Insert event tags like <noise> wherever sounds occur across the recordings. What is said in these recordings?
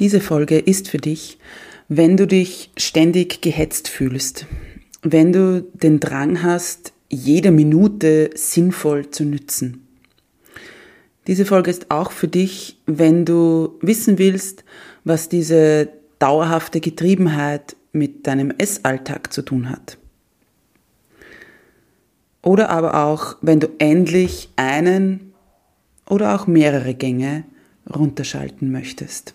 Diese Folge ist für dich, wenn du dich ständig gehetzt fühlst, wenn du den Drang hast, jede Minute sinnvoll zu nützen. Diese Folge ist auch für dich, wenn du wissen willst, was diese dauerhafte Getriebenheit mit deinem Essalltag zu tun hat. Oder aber auch, wenn du endlich einen oder auch mehrere Gänge runterschalten möchtest.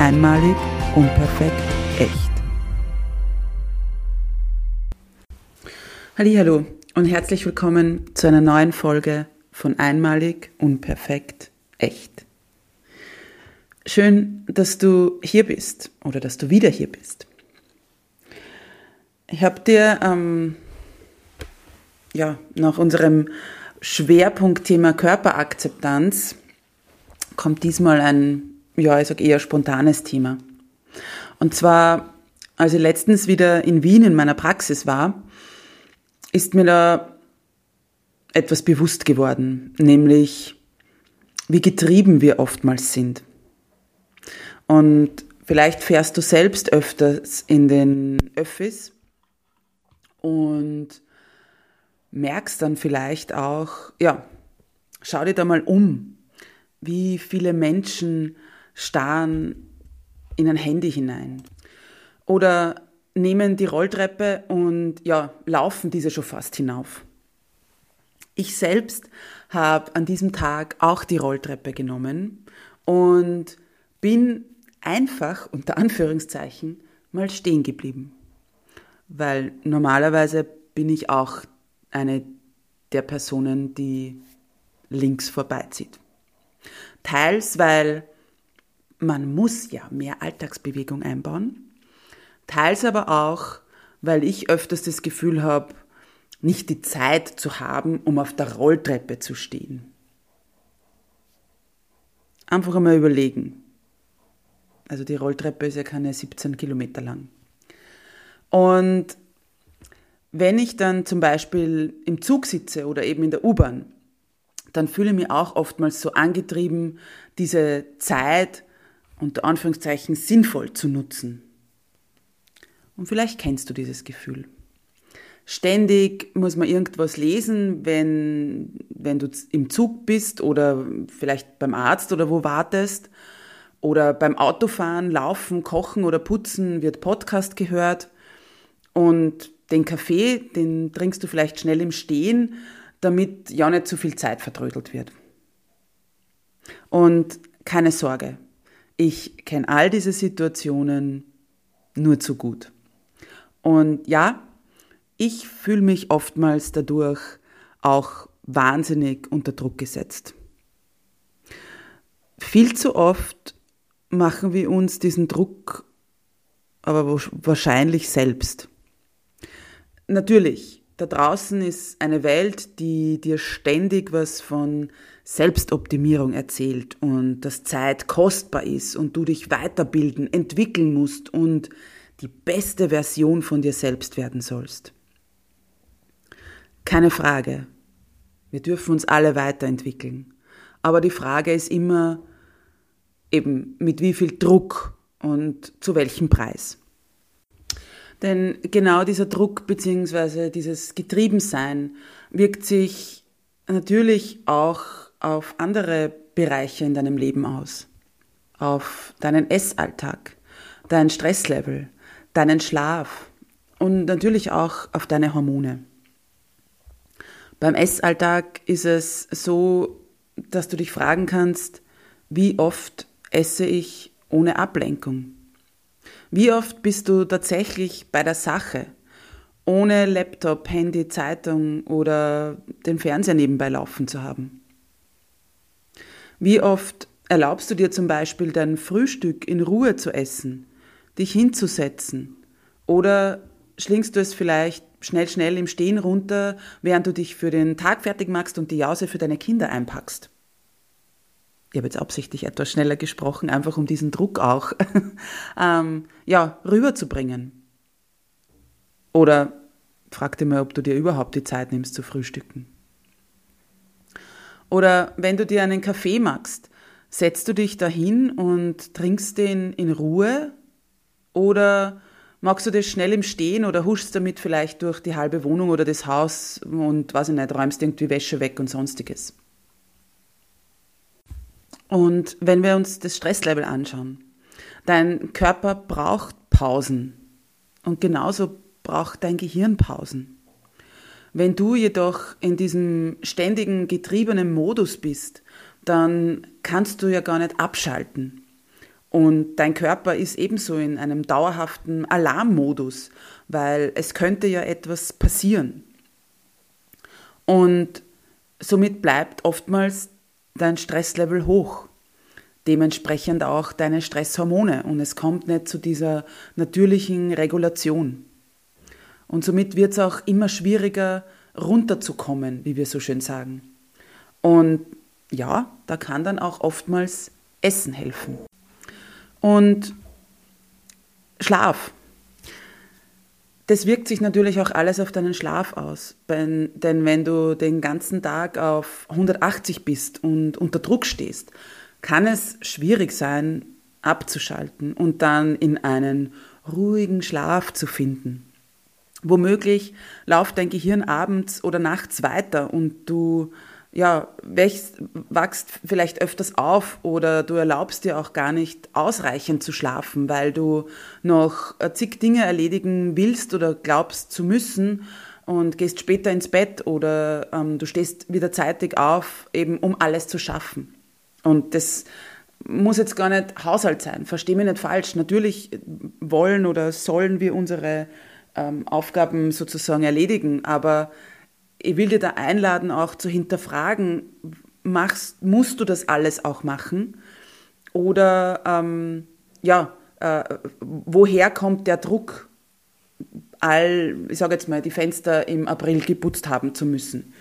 Einmalig, unperfekt, echt. Hallo und herzlich willkommen zu einer neuen Folge von Einmalig, unperfekt, echt. Schön, dass du hier bist oder dass du wieder hier bist. Ich habe dir ähm, ja, nach unserem Schwerpunktthema Körperakzeptanz kommt diesmal ein ja, ich sag eher spontanes Thema. Und zwar, als ich letztens wieder in Wien in meiner Praxis war, ist mir da etwas bewusst geworden, nämlich wie getrieben wir oftmals sind. Und vielleicht fährst du selbst öfters in den Öffis und merkst dann vielleicht auch, ja, schau dir da mal um, wie viele Menschen starren in ein Handy hinein. Oder nehmen die Rolltreppe und ja, laufen diese schon fast hinauf. Ich selbst habe an diesem Tag auch die Rolltreppe genommen und bin einfach, unter Anführungszeichen, mal stehen geblieben. Weil normalerweise bin ich auch eine der Personen, die links vorbeizieht. Teils, weil man muss ja mehr Alltagsbewegung einbauen. Teils aber auch, weil ich öfters das Gefühl habe, nicht die Zeit zu haben, um auf der Rolltreppe zu stehen. Einfach einmal überlegen. Also die Rolltreppe ist ja keine 17 Kilometer lang. Und wenn ich dann zum Beispiel im Zug sitze oder eben in der U-Bahn, dann fühle ich mich auch oftmals so angetrieben, diese Zeit unter Anführungszeichen sinnvoll zu nutzen. Und vielleicht kennst du dieses Gefühl. Ständig muss man irgendwas lesen, wenn, wenn du im Zug bist oder vielleicht beim Arzt oder wo wartest. Oder beim Autofahren, Laufen, Kochen oder Putzen wird Podcast gehört. Und den Kaffee, den trinkst du vielleicht schnell im Stehen, damit ja nicht zu viel Zeit vertrödelt wird. Und keine Sorge, ich kenne all diese Situationen nur zu gut. Und ja, ich fühle mich oftmals dadurch auch wahnsinnig unter Druck gesetzt. Viel zu oft machen wir uns diesen Druck aber wahrscheinlich selbst. Natürlich, da draußen ist eine Welt, die dir ständig was von Selbstoptimierung erzählt und dass Zeit kostbar ist und du dich weiterbilden, entwickeln musst und die beste Version von dir selbst werden sollst. Keine Frage. Wir dürfen uns alle weiterentwickeln. Aber die Frage ist immer eben mit wie viel Druck und zu welchem Preis. Denn genau dieser Druck bzw. dieses Getriebensein wirkt sich natürlich auch auf andere Bereiche in deinem Leben aus, auf deinen Essalltag. dein Stresslevel, deinen Schlaf und natürlich auch auf deine Hormone. Beim Essalltag ist es so, dass du dich fragen kannst, wie oft esse ich ohne Ablenkung? Wie oft bist du tatsächlich bei der Sache, ohne Laptop, Handy, Zeitung oder den Fernseher nebenbei laufen zu haben? Wie oft erlaubst du dir zum Beispiel dein Frühstück in Ruhe zu essen, dich hinzusetzen oder schlingst du es vielleicht schnell, schnell im Stehen runter, während du dich für den Tag fertig machst und die Jause für deine Kinder einpackst? Ich habe jetzt absichtlich etwas schneller gesprochen, einfach um diesen Druck auch <laughs> ähm, ja, rüberzubringen. Oder fragte mal, ob du dir überhaupt die Zeit nimmst zu frühstücken. Oder wenn du dir einen Kaffee machst, setzt du dich dahin und trinkst den in Ruhe oder magst du das schnell im Stehen oder huschst damit vielleicht durch die halbe Wohnung oder das Haus und weiß ich nicht, räumst irgendwie Wäsche weg und sonstiges. Und wenn wir uns das Stresslevel anschauen, dein Körper braucht Pausen und genauso braucht dein Gehirn Pausen. Wenn du jedoch in diesem ständigen getriebenen Modus bist, dann kannst du ja gar nicht abschalten. Und dein Körper ist ebenso in einem dauerhaften Alarmmodus, weil es könnte ja etwas passieren. Und somit bleibt oftmals dein Stresslevel hoch. Dementsprechend auch deine Stresshormone und es kommt nicht zu dieser natürlichen Regulation. Und somit wird es auch immer schwieriger, runterzukommen, wie wir so schön sagen. Und ja, da kann dann auch oftmals Essen helfen. Und Schlaf. Das wirkt sich natürlich auch alles auf deinen Schlaf aus. Denn, wenn du den ganzen Tag auf 180 bist und unter Druck stehst, kann es schwierig sein, abzuschalten und dann in einen ruhigen Schlaf zu finden. Womöglich läuft dein Gehirn abends oder nachts weiter und du ja, wächst, wachst vielleicht öfters auf oder du erlaubst dir auch gar nicht ausreichend zu schlafen, weil du noch zig Dinge erledigen willst oder glaubst zu müssen und gehst später ins Bett oder ähm, du stehst wieder zeitig auf, eben um alles zu schaffen. Und das muss jetzt gar nicht Haushalt sein, versteh mich nicht falsch. Natürlich wollen oder sollen wir unsere ähm, Aufgaben sozusagen erledigen. Aber ich will dir da einladen, auch zu hinterfragen, machst, musst du das alles auch machen? Oder ähm, ja, äh, woher kommt der Druck, all, ich sage jetzt mal, die Fenster im April geputzt haben zu müssen?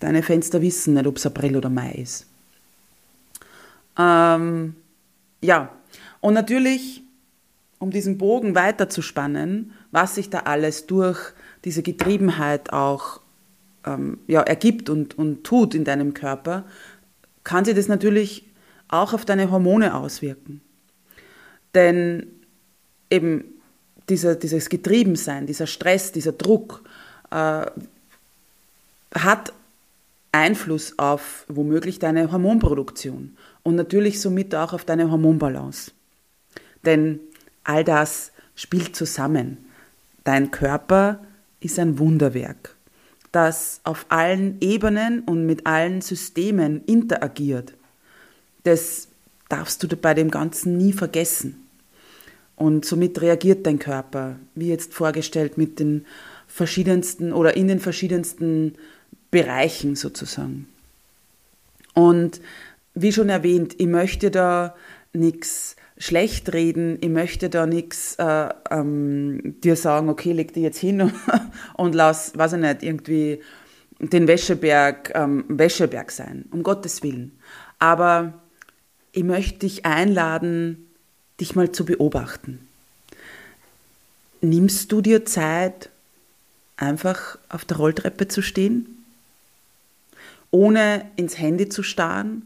Deine Fenster wissen nicht, ob es April oder Mai ist. Ähm, ja, und natürlich, um diesen Bogen weiterzuspannen, was sich da alles durch diese Getriebenheit auch ähm, ja, ergibt und, und tut in deinem Körper, kann sich das natürlich auch auf deine Hormone auswirken. Denn eben dieser, dieses Getriebensein, dieser Stress, dieser Druck äh, hat Einfluss auf womöglich deine Hormonproduktion und natürlich somit auch auf deine Hormonbalance. Denn all das spielt zusammen. Dein Körper ist ein Wunderwerk, das auf allen Ebenen und mit allen Systemen interagiert. Das darfst du bei dem Ganzen nie vergessen. Und somit reagiert dein Körper, wie jetzt vorgestellt, mit den verschiedensten oder in den verschiedensten Bereichen sozusagen. Und wie schon erwähnt, ich möchte da nichts schlecht reden, ich möchte da nichts äh, ähm, dir sagen, okay, leg dich jetzt hin <laughs> und lass, weiß ich nicht, irgendwie den Wäscheberg ähm, Wäscheberg sein, um Gottes Willen. Aber ich möchte dich einladen, dich mal zu beobachten. Nimmst du dir Zeit, einfach auf der Rolltreppe zu stehen, ohne ins Handy zu starren,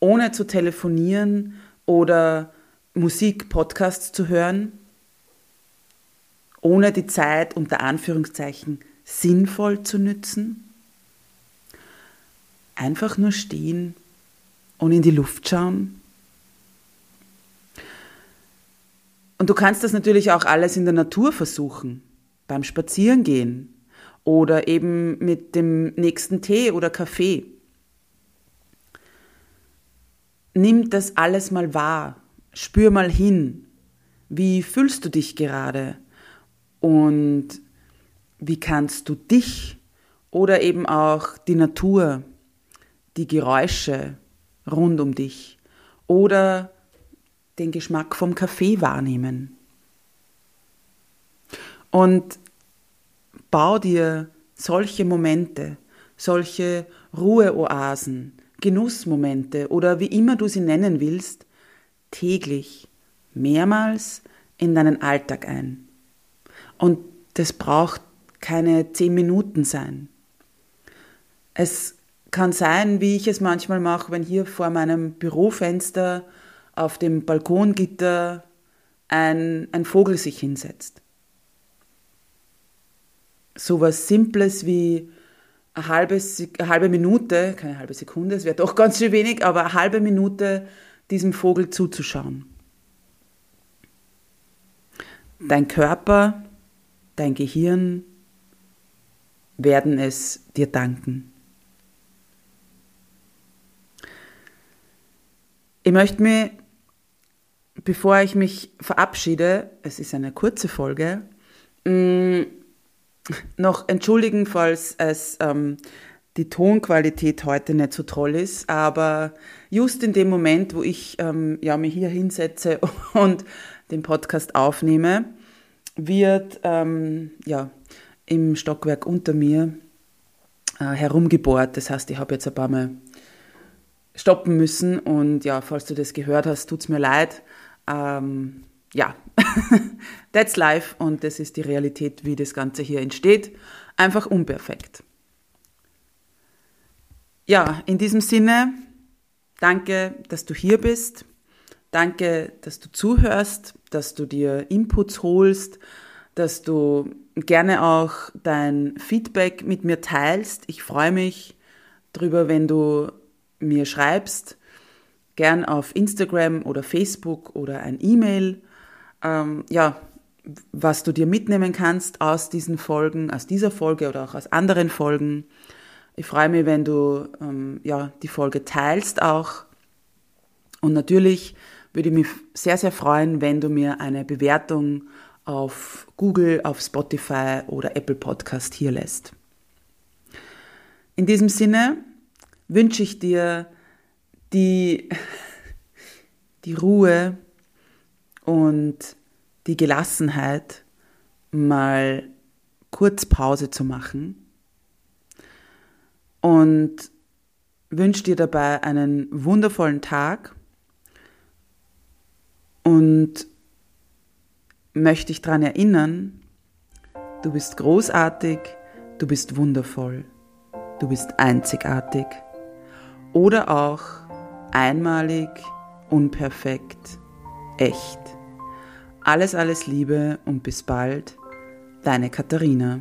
ohne zu telefonieren oder Musik, Podcasts zu hören, ohne die Zeit unter Anführungszeichen sinnvoll zu nützen? Einfach nur stehen und in die Luft schauen? Und du kannst das natürlich auch alles in der Natur versuchen, beim Spazierengehen oder eben mit dem nächsten Tee oder Kaffee. Nimm das alles mal wahr, spür mal hin, wie fühlst du dich gerade und wie kannst du dich oder eben auch die Natur, die Geräusche rund um dich oder den Geschmack vom Kaffee wahrnehmen. Und bau dir solche Momente, solche Ruheoasen, Genussmomente oder wie immer du sie nennen willst, täglich, mehrmals in deinen Alltag ein. Und das braucht keine zehn Minuten sein. Es kann sein, wie ich es manchmal mache, wenn hier vor meinem Bürofenster auf dem Balkongitter ein, ein Vogel sich hinsetzt. So was Simples wie eine halbe, eine halbe Minute, keine halbe Sekunde, es wäre doch <laughs> ganz schön wenig, aber eine halbe Minute diesem Vogel zuzuschauen. Dein Körper, dein Gehirn werden es dir danken. Ich möchte mich, bevor ich mich verabschiede, es ist eine kurze Folge, mm, noch entschuldigen, falls es ähm, die Tonqualität heute nicht so toll ist, aber just in dem Moment, wo ich ähm, ja, mich hier hinsetze <laughs> und den Podcast aufnehme, wird ähm, ja, im Stockwerk unter mir äh, herumgebohrt. Das heißt, ich habe jetzt ein paar Mal stoppen müssen. Und ja, falls du das gehört hast, tut es mir leid. Ähm, ja, <laughs> that's life und das ist die Realität, wie das Ganze hier entsteht. Einfach unperfekt. Ja, in diesem Sinne, danke, dass du hier bist. Danke, dass du zuhörst, dass du dir Inputs holst, dass du gerne auch dein Feedback mit mir teilst. Ich freue mich darüber, wenn du mir schreibst, gern auf Instagram oder Facebook oder ein E-Mail, ähm, ja, was du dir mitnehmen kannst aus diesen Folgen, aus dieser Folge oder auch aus anderen Folgen. Ich freue mich, wenn du ähm, ja, die Folge teilst auch. Und natürlich würde ich mich sehr, sehr freuen, wenn du mir eine Bewertung auf Google, auf Spotify oder Apple Podcast hier lässt. In diesem Sinne wünsche ich dir die, <laughs> die Ruhe und die Gelassenheit, mal kurz Pause zu machen und wünsche dir dabei einen wundervollen Tag und möchte dich daran erinnern, du bist großartig, du bist wundervoll, du bist einzigartig oder auch einmalig, unperfekt, echt. Alles, alles Liebe und bis bald, deine Katharina.